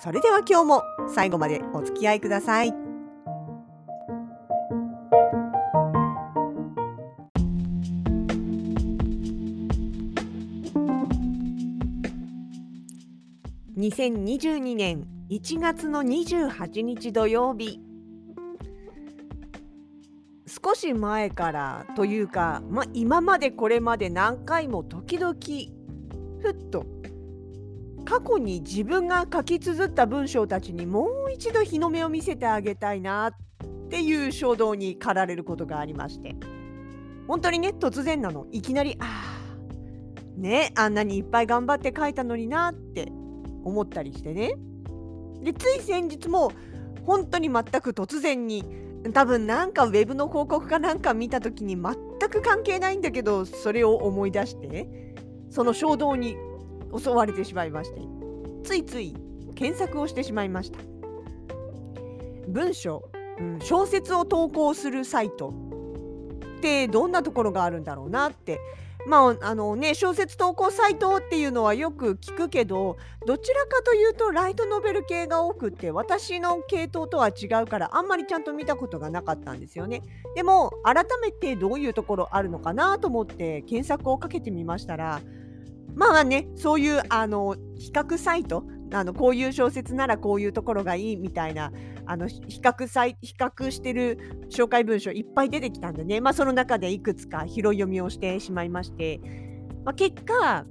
それでは今日も最後までお付き合いください。2022年1月の28日土曜日少し前からというか、まあ、今までこれまで何回も時々ふっと過去に自分が書き綴った文章たちにもう一度日の目を見せてあげたいなっていう衝動に駆られることがありまして。本当にね突然なの。いきなりああねあんなにいっぱい頑張って書いたのになって思ったりしてね。でつい先日も本当に全く突然に多分なんかウェブの広告かなんか見た時に全く関係ないんだけどそれを思い出してその衝動に襲われてしまいましてついつい検索をしてしまいました。文章、うん、小説を投稿するサイトってどんなところがあるんだろうなってまああのね小説投稿サイトっていうのはよく聞くけどどちらかというとライトノベル系が多くって私の系統とは違うからあんまりちゃんと見たことがなかったんですよね。でも改めてどういうところあるのかなと思って検索をかけてみましたらまあねそういうあの比較サイトあのこういう小説ならこういうところがいいみたいなあの比較サイ比較してる紹介文章いっぱい出てきたんでね、まあ、その中でいくつか拾い読みをしてしまいまして、まあ、結果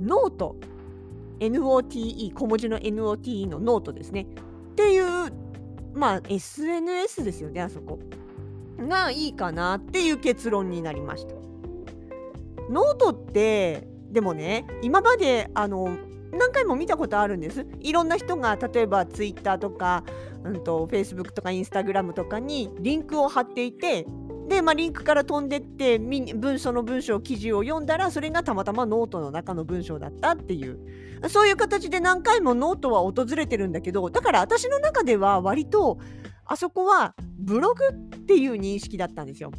note。NOTE 小文字の NOTE のノートですね。っていうまあ SNS ですよねあそこ。がいいかなっていう結論になりました。ノートってでもね今まであの何回も見たことあるんです。いろんな人が例えば Twitter とか、うんと、Facebook とか Instagram とかにリンクを貼っていてで、まあ、リンクから飛んでって文書の文章記事を読んだらそれがたまたまノートの中の文章だったっていうそういう形で何回もノートは訪れてるんだけどだから私の中では割とあそこはブログっていう認識だったんですよ。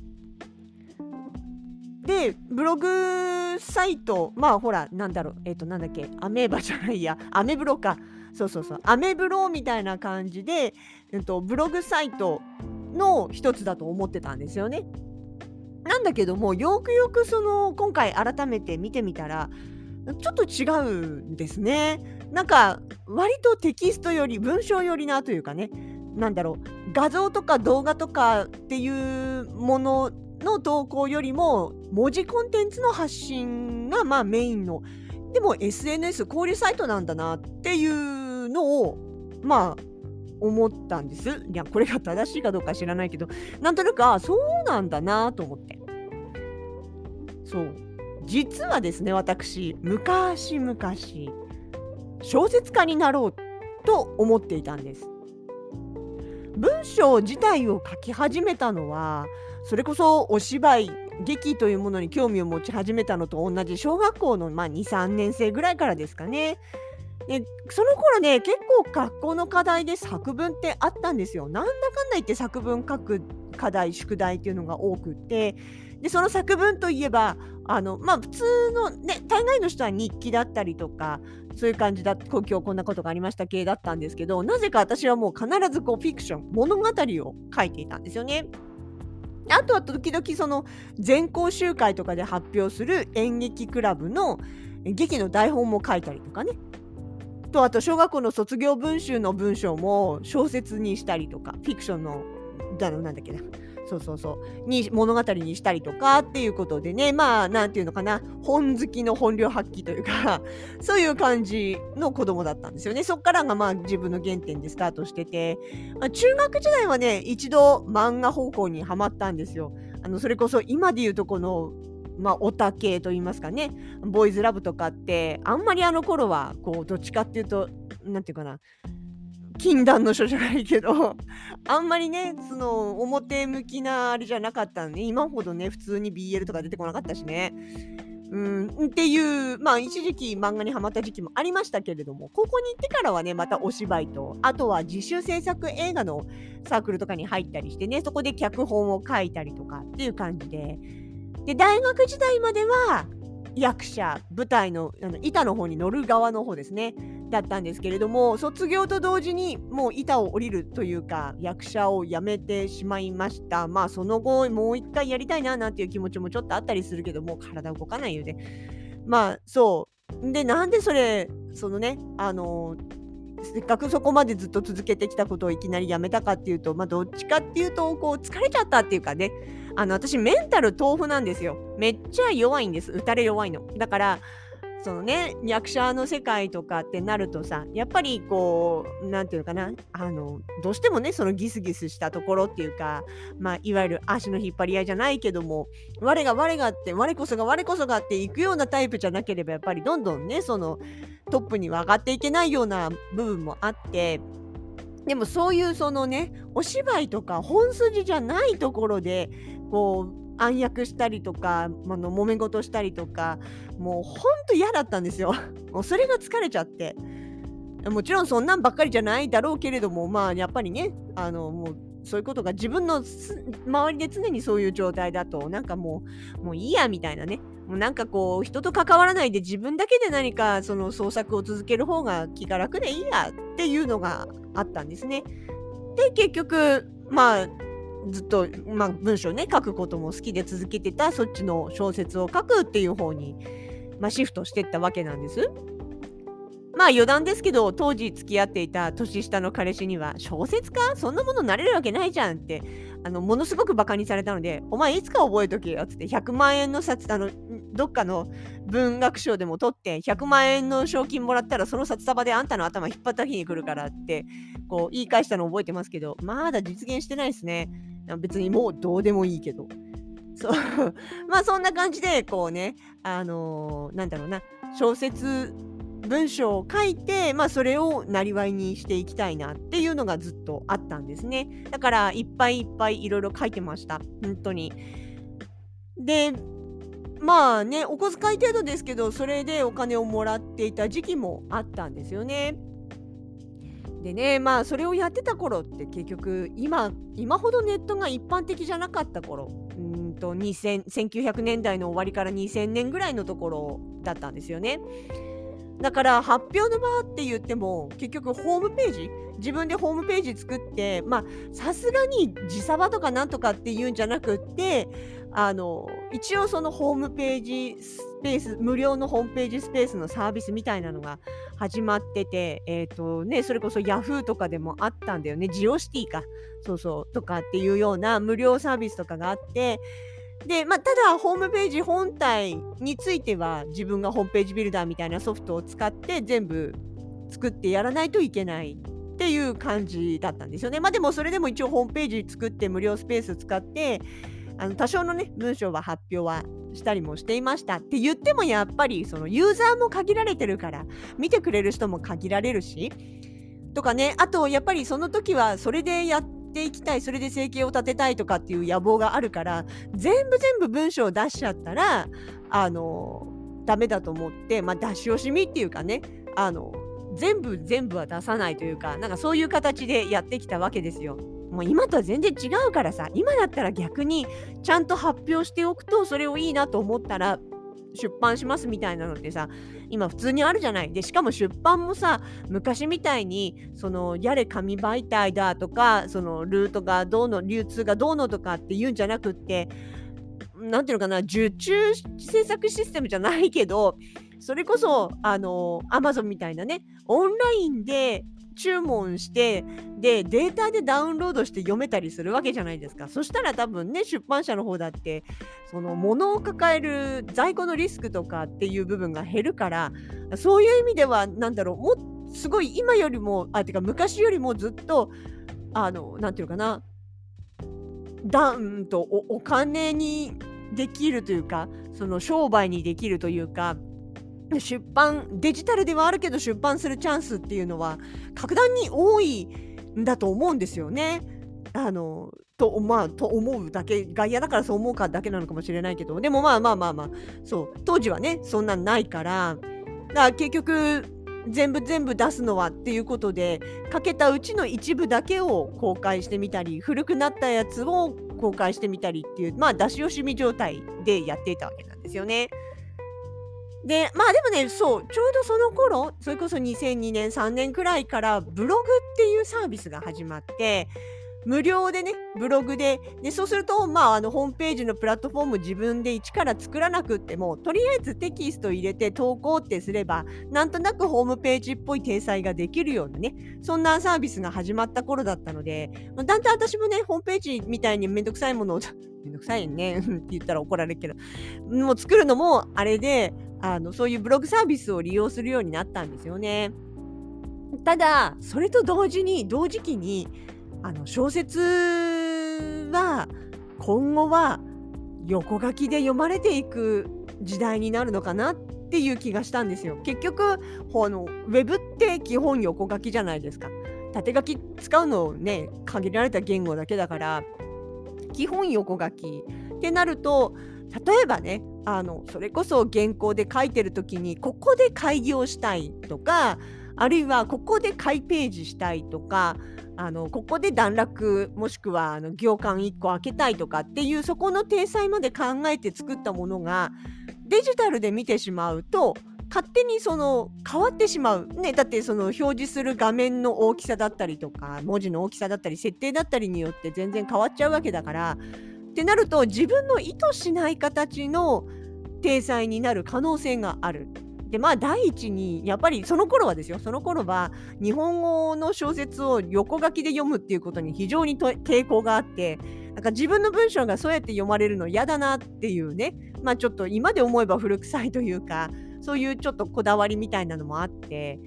でブログサイトまあほらなんだろうえっ、ー、となんだっけアメーバじゃないやアメブロかそうそうそうアメブロみたいな感じで、えーと、ブログサイトの一つだと思ってたんですよね。なんだけどもよくよくその今回改めて見てみたらちょっと違うんですね。なんか割とテキストより文章よりなというかねなんだろう画像とか動画とかっていうものの投稿よりも文字コンテンツの発信がまあメインのでも SNS 交流サイトなんだなっていうのをまあ思ったんです。いやこれが正しいかどうか知らないけどなんとなくあそうなんだなと思ってそう実はですね私昔々小説家になろうと思っていたんです。文章自体を書き始めたのはそれこそお芝居劇というものに興味を持ち始めたのと同じ小学校の、まあ、23年生ぐらいからですかね。でその頃ね結構学校の課題で作文ってあったんですよ。なんだかんだ言って作文書く課題宿題っていうのが多くてでその作文といえばあの、まあ、普通のね大概の人は日記だったりとかそういう感じだ今日こんなことがありました系だったんですけどなぜか私はもう必ずこうフィクション物語を書いていたんですよね。あとは時々その全校集会とかで発表する演劇クラブの劇の台本も書いたりとかね。とあと小学校の卒業文集の文章も小説にしたりとかフィクションのだのなんだっけなそうそうそう。に物語にしたりとかっていうことでね。まあなんていうのかな。本好きの本領発揮というか そういう感じの子供だったんですよね。そっからがまあ自分の原点でスタートしてて、まあ、中学時代はね一度漫画方向にはまったんですよ。あのそれこそ今で言うとこのまあ、オタ系と言いますかね、ボーイズラブとかって、あんまりあの頃は、こう、どっちかっていうと、なんていうかな、禁断の書じゃないけどあんまりねその表向きなあれじゃなかったんで今ほどね普通に BL とか出てこなかったしね。うん、っていう、まあ一時期漫画にハマった時期もありましたけれども、高校に行ってからはね、またお芝居と、あとは自主制作映画のサークルとかに入ったりしてね、そこで脚本を書いたりとかっていう感じで、で、大学時代までは役者、舞台のあの板の方に乗る側の方ですね。だったんですけれども卒業と同時にもう板を降りるというか役者を辞めてしまいました。まあその後もう一回やりたいななんていう気持ちもちょっとあったりするけどもう体動かないよね。まあそう。でなんでそれそのねあのせっかくそこまでずっと続けてきたことをいきなりやめたかっていうとまあどっちかっていうとこう疲れちゃったっていうかね。あの私メンタル豆腐なんですよ。めっちゃ弱いんです。打たれ弱いの。だからそのね役者の世界とかってなるとさやっぱりこう何て言うのかなあのどうしてもねそのギスギスしたところっていうかまあいわゆる足の引っ張り合いじゃないけども我が我がって我こそが我こそがっていくようなタイプじゃなければやっぱりどんどんねそのトップには上がっていけないような部分もあってでもそういうそのねお芝居とか本筋じゃないところでこう暗躍したりとか、あの揉め事したりとかもうほんと嫌だったんですよ。もうそれが疲れちゃって。もちろんそんなんばっかりじゃないだろうけれどもまあやっぱりねあのもうそういうことが自分の周りで常にそういう状態だとなんかもうもういいやみたいなねもうなんかこう人と関わらないで自分だけで何かその創作を続ける方が気が楽でいいやっていうのがあったんですね。で結局まあずっと、まあ、文章ね書くことも好きで続けてたそっちの小説を書くっていう方に、まあ、シフトしてったわけなんです。まあ余談ですけど当時付き合っていた年下の彼氏には小説家そんなものなれるわけないじゃんってあのものすごくバカにされたのでお前いつか覚えとけよっつって100万円の札あのどっかの文学賞でも取って100万円の賞金もらったらその札束であんたの頭引っ張った日に来るからってこう言い返したの覚えてますけどまだ実現してないですね別にもうどうでもいいけどそう まあそんな感じでこうねあのー、なんだろうな小説文章を書いて、まあ、それをなりわいにしていきたいなっていうのがずっとあったんですね。だからいっぱいいっぱいいろいろ書いてました。本当に。で、まあね、お小遣い程度ですけど、それでお金をもらっていた時期もあったんですよね。でね、まあそれをやってた頃って結局今、今ほどネットが一般的じゃなかった頃、うんと1900年代の終わりから2000年ぐらいのところだったんですよね。だから発表の場って言っても結局ホームページ自分でホームページ作ってまあさすがに自サバとかなんとかっていうんじゃなくってあの一応そのホームページスペース無料のホームページスペースのサービスみたいなのが始まっててえ、ー、とねそれこそ Yahoo とかでもあったんだよね。ジオシティか。そうそう。とかっていうような無料サービスとかがあってで、まあ、ただ、ホームページ本体については、自分がホームページビルダーみたいなソフトを使って全部作ってやらないといけないっていう感じだったんですよね。まあでも、それでも一応ホームページ作って無料スペース使って、あの多少のね、文章は発表はしたりもしていました。って言ってもやっぱりそのユーザーも限られてるから見てくれる人も限られるし。とかね。あとやっぱりその時はそれでやってていきたいそれで生計を立てたいとかっていう野望があるから全部全部文章を出しちゃったらあのダメだと思って、まあ、出し惜しみっていうかねあの全部全部は出さないというかなんかそういう形でやってきたわけですよ。もう今とは全然違うからさ今だったら逆にちゃんと発表しておくとそれをいいなと思ったら出版しますみたいなのってさ今普通にあるじゃない。でしかも出版もさ昔みたいにそのやれ紙媒体だとかそのルートがどうの流通がどうのとかっていうんじゃなくって何ていうのかな受注制作システムじゃないけどそれこそあのアマゾンみたいなねオンラインで注文してでデータでダウンロードして読めたりするわけじゃないですか。そしたら多分ね出版社の方だってその物を抱える在庫のリスクとかっていう部分が減るからそういう意味では何だろうもすごい今よりもあてか昔よりもずっとあの何て言うかなダウンとお金にできるというかその商売にできるというか出版デジタルではあるけど出版するチャンスっていうのは格段に多いんだと思うんですよね。あのとまあと思うだけ外野だからそう思うかだけなのかもしれないけどでもまあまあまあまあそう当時はねそんなんないからだから結局全部全部出すのはっていうことでかけたうちの一部だけを公開してみたり古くなったやつを公開してみたりっていうまあ出し惜しみ状態でやっていたわけなんですよね。でまあでもねそうちょうどその頃それこそ2002年3年くらいからブログっていうサービスが始まって無料でねブログででそうするとまああのホームページのプラットフォーム自分で一から作らなくってもとりあえずテキスト入れて投稿ってすればなんとなくホームページっぽい体裁ができるようなねそんなサービスが始まった頃だったのでだんだん私もねホームページみたいにめんどくさいものを めんどくさいねって言ったら怒られるけどもう作るのもあれであのそういうブログサービスを利用するようになったんですよね。ただそれと同時に同時期にあの小説は今後は横書きで読まれていく時代になるのかなっていう気がしたんですよ。結局あのウェブって基本横書きじゃないですか。縦書き使うのね限られた言語だけだから基本横書きってなると例えばねあのそれこそ原稿で書いてる時にここで開業したいとかあるいはここで開ページしたいとかあのここで段落もしくはあの行間1個開けたいとかっていうそこの体裁まで考えて作ったものがデジタルで見てしまうと勝手にその変わってしまう、ね、だってその表示する画面の大きさだったりとか文字の大きさだったり設定だったりによって全然変わっちゃうわけだからってなると自分の意図しない形の体裁になる可能性がある。でまあ第一にやっぱりその頃はですよその頃は日本語の小説を横書きで読むっていうことに非常に抵抗があってなんか自分の文章がそうやって読まれるの嫌だなっていうねまあちょっと今で思えば古臭いというかそういうちょっとこだわりみたいなのもあって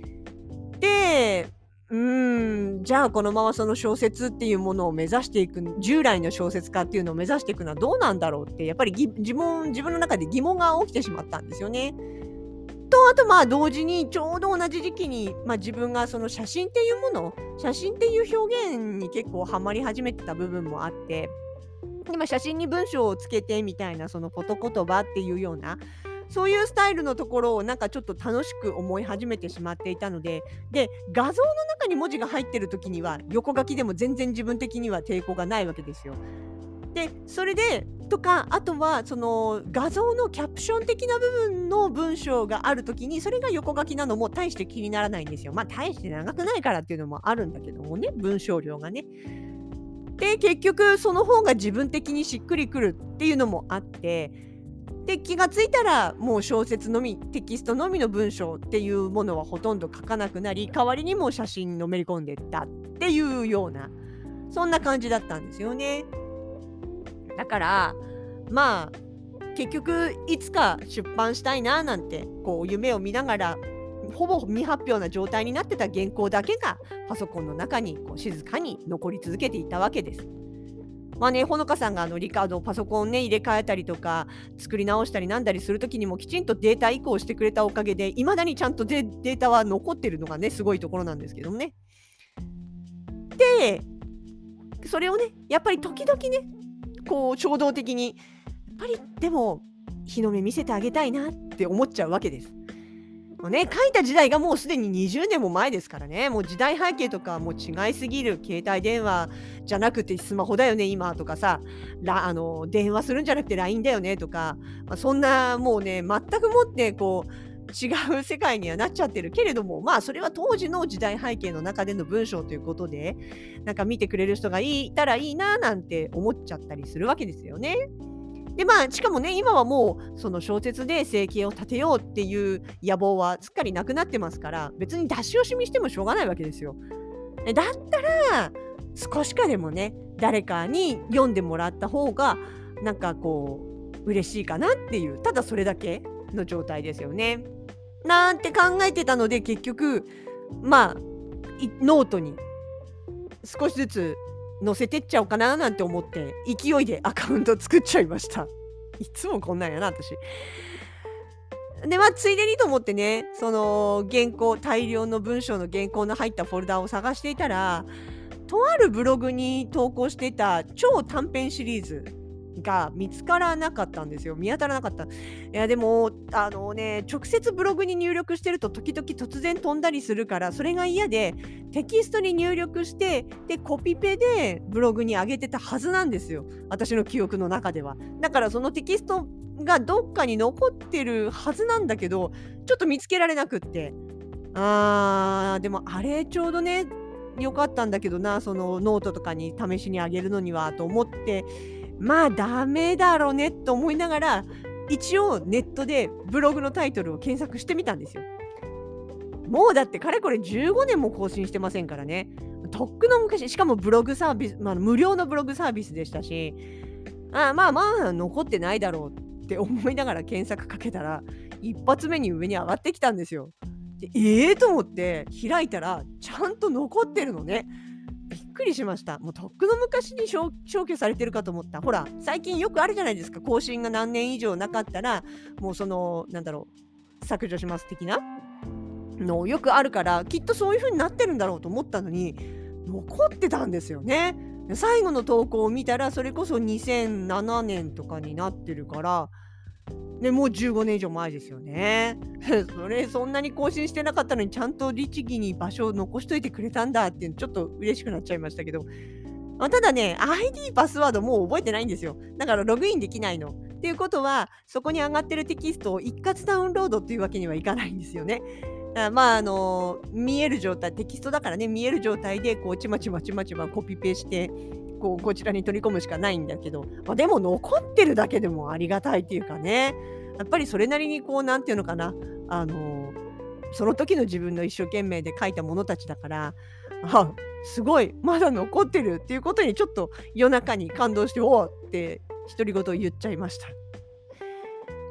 でうんじゃあこのままその小説っていうものを目指していく従来の小説家っていうのを目指していくのはどうなんだろうってやっぱり自分自分の中で疑問が起きてしまったんですよね。とあとまあ同時にちょうど同じ時期に、まあ、自分がその写真っていうもの写真っていう表現に結構ハマり始めてた部分もあって今写真に文章をつけてみたいなそのフォト言葉っていうようなそういうスタイルのところをなんかちょっと楽しく思い始めてしまっていたのでで画像の中に文字が入ってる時には横書きでも全然自分的には抵抗がないわけですよ。でそれでとかあとはその画像のキャプション的な部分の文章がある時にそれが横書きなのも大して気にならないんですよ。まあ大して長くないからっていうのもあるんだけどもね文章量がね。で結局その方が自分的にしっくりくるっていうのもあってで気がついたらもう小説のみテキストのみの文章っていうものはほとんど書かなくなり代わりにも写真のめり込んでったっていうようなそんな感じだったんですよね。だからまあ結局いつか出版したいななんてこう夢を見ながらほぼ未発表な状態になってた原稿だけがパソコンの中にこう静かに残り続けていたわけです。まあね、ほのかさんがあのリカードをパソコンね入れ替えたりとか作り直したりなんだりするときにもきちんとデータ移行してくれたおかげでいまだにちゃんとデータは残ってるのがねすごいところなんですけどもね。でそれをねやっぱり時々ねこう衝動的にやっぱりでも日の目見せてあげたいなって思っちゃうわけです。もうね、書いた時代がもうすでに20年も前ですからね、もう時代背景とかもう違いすぎる、携帯電話じゃなくてスマホだよね、今とかさ、らあの電話するんじゃなくて LINE だよねとか、まあ、そんなもうね、全くもってこう、違う世界にはなっちゃってるけれども。まあそれは当時の時代背景の中での文章ということでなんか見てくれる人がいたらいいななんて思っちゃったりするわけですよね。でまあしかもね今はもうその小説で生計を立てようっていう野望はすっかりなくなってますから別に出し惜しみしてもしょうがないわけですよ。だったら少しかでもね誰かに読んでもらった方がなんかこう嬉しいかなっていうただそれだけの状態ですよね。なんて考えてたので結局まあノートに少しずつ載せてっちゃおうかななんて思って勢いでアカウント作っちゃいました。いつもこんなんやな私。で、まあ、ついでにと思ってね、その原稿、大量の文章の原稿の入ったフォルダを探していたら、とあるブログに投稿していた超短編シリーズが見つからなかったんですよ。見当たらなかった。いや、でも、あのね、直接ブログに入力してると時々突然飛んだりするから、それが嫌で、テキストに入力して、で、コピペでブログに上げてたはずなんですよ。私の記憶の中では。だからそのテキストがどっかに残ってるはずなんだけど、ちょっと見つけられなくって。あー、でもあれちょうどね、良かったんだけどな、そのノートとかに試しにあげるのにはと思って、まあダメだろうねと思いながら一応ネットでブログのタイトルを検索してみたんですよ。もうだってかれこれ15年も更新してませんからね。とっくの昔、しかもブログサービス、まあ、無料のブログサービスでしたし、あまあまあ残ってないだろうって思いながら検索かけたら、一発目に上に上がってきたんですよ。でええー、と思って開いたら、ちゃんと残ってるのね。くりしました。もうとっくの昔に消去されてるかと思った。ほら、最近よくあるじゃないですか。更新が何年以上なかったら、もうその、なんだろう、削除します的なのよくあるから、きっとそういう風になってるんだろうと思ったのに、残ってたんですよね。最後の投稿を見たら、それこそ2007年とかになってるから、でもう15年以上前ですよね。それそんなに更新してなかったのにちゃんと律儀に場所を残しといてくれたんだってちょっと嬉しくなっちゃいましたけど、あ、ただね ID パスワードもう覚えてないんですよだからログインできないの。っていうことはそこに上がってるテキストを一括ダウンロードっていうわけにはいかないんですよね。まああの見える状態テキストだからね見える状態でこうちまちまちまちまコピペしてこうこちらに取り込むしかないんだけど、まあ、でも残ってるだけでもありがたいっていうかねやっぱりそれなりにこう何て言うのかなあのその時の自分の一生懸命で書いたものたちだからあすごいまだ残ってるっていうことにちょっと夜中に感動しておおって独り言を言っちゃいました。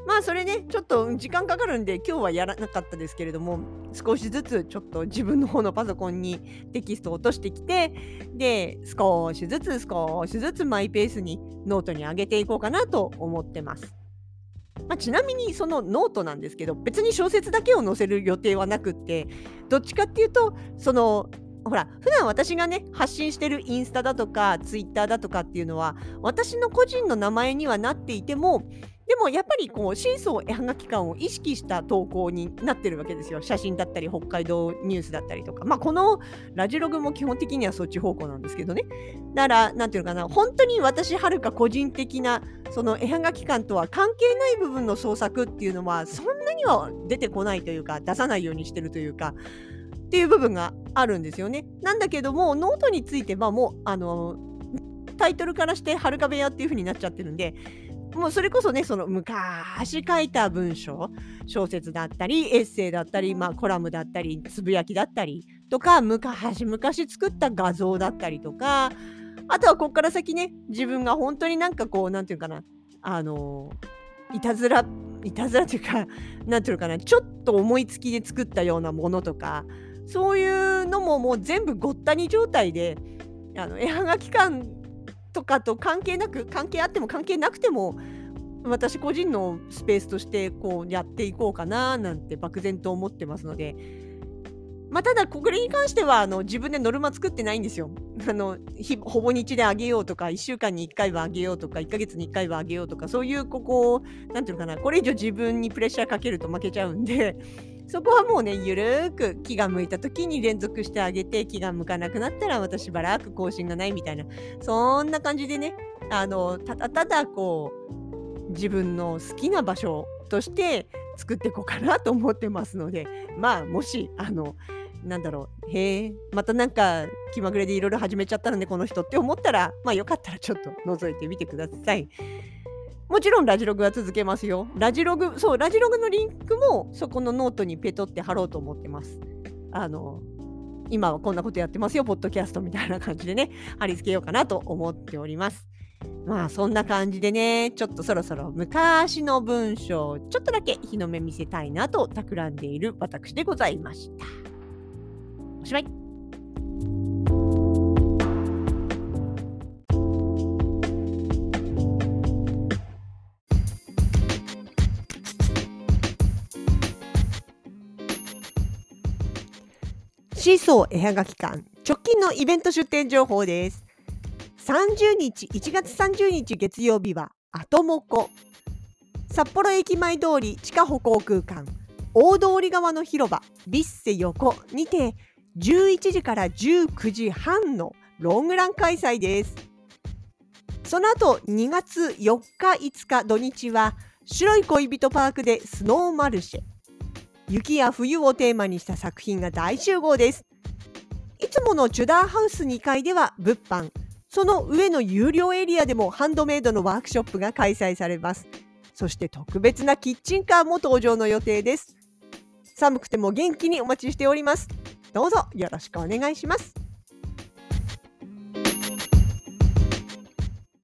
まあそれねちょっと時間かかるんで今日はやらなかったですけれども少しずつちょっと自分の方のパソコンにテキストを落としてきてで少しずつ少しずつマイペースにノートに上げていこうかなと思ってます。まあ、ちなみにそのノートなんですけど別に小説だけを載せる予定はなくってどっちかっていうとそのほら普段私がね発信してるインスタだとかツイッターだとかっていうのは私の個人の名前にはなっていてもでもやっぱりこう真相絵はがき感を意識した投稿になってるわけですよ。写真だったり北海道ニュースだったりとか。まあこのラジログも基本的にはそっち方向なんですけどね。だから何ていうのかな。本当に私はるか個人的なその絵はがき感とは関係ない部分の創作っていうのはそんなには出てこないというか出さないようにしてるというかっていう部分があるんですよね。なんだけどもノートについてはもうあのタイトルからして「はるか部屋」っていう風になっちゃってるんでもうそれこそねその昔書いた文章小説だったりエッセイだったり、まあ、コラムだったりつぶやきだったりとか昔昔作った画像だったりとかあとはこっから先ね自分が本当になんかこう何て言うかなあのいたずらいたずらっていうか 何て言うかなちょっと思いつきで作ったようなものとかそういうのももう全部ごったに状態であの絵はがき館とかと関係なく関係あっても関係なくても私個人のスペースとしてこうやっていこうかななんて漠然と思ってますので、まあ、ただこれに関してはあの自分でノルマ作ってないんですよ。あのほぼ日であげようとか1週間に1回はあげようとか1ヶ月に1回はあげようとかそういうここ何て言うのかなこれ以上自分にプレッシャーかけると負けちゃうんでそこはもうね、ゆるーく気が向いた時に連続してあげて、気が向かなくなったらまたしばらく更新がないみたいな、そんな感じでね、あの、ただただこう、自分の好きな場所として作っていこうかなと思ってますので、まあ、もし、あの、なんだろう、へえ、またなんか気まぐれでいろいろ始めちゃったのね、この人って思ったら、まあよかったらちょっと覗いてみてください。もちろんラジログは続けますよ。ラジログ、そう、ラジログのリンクもそこのノートにペトって貼ろうと思ってます。あの、今はこんなことやってますよ、ポッドキャストみたいな感じでね、貼り付けようかなと思っております。まあそんな感じでね、ちょっとそろそろ昔の文章をちょっとだけ日の目見せたいなと企んでいる私でございました。おしまい。シーソー絵はがき館直近のイベント出店情報です。30日1月30日月曜日はアトモコ。札幌駅前通り地下歩行空間。大通川の広場ビッセ横にて11時から19時半のロングラン開催です。その後2月4日5日土日は白い恋人パークでスノーマルシェ。雪や冬をテーマにした作品が大集合です。いつものチュダーハウス2階では物販。その上の有料エリアでもハンドメイドのワークショップが開催されます。そして特別なキッチンカーも登場の予定です。寒くても元気にお待ちしております。どうぞよろしくお願いします。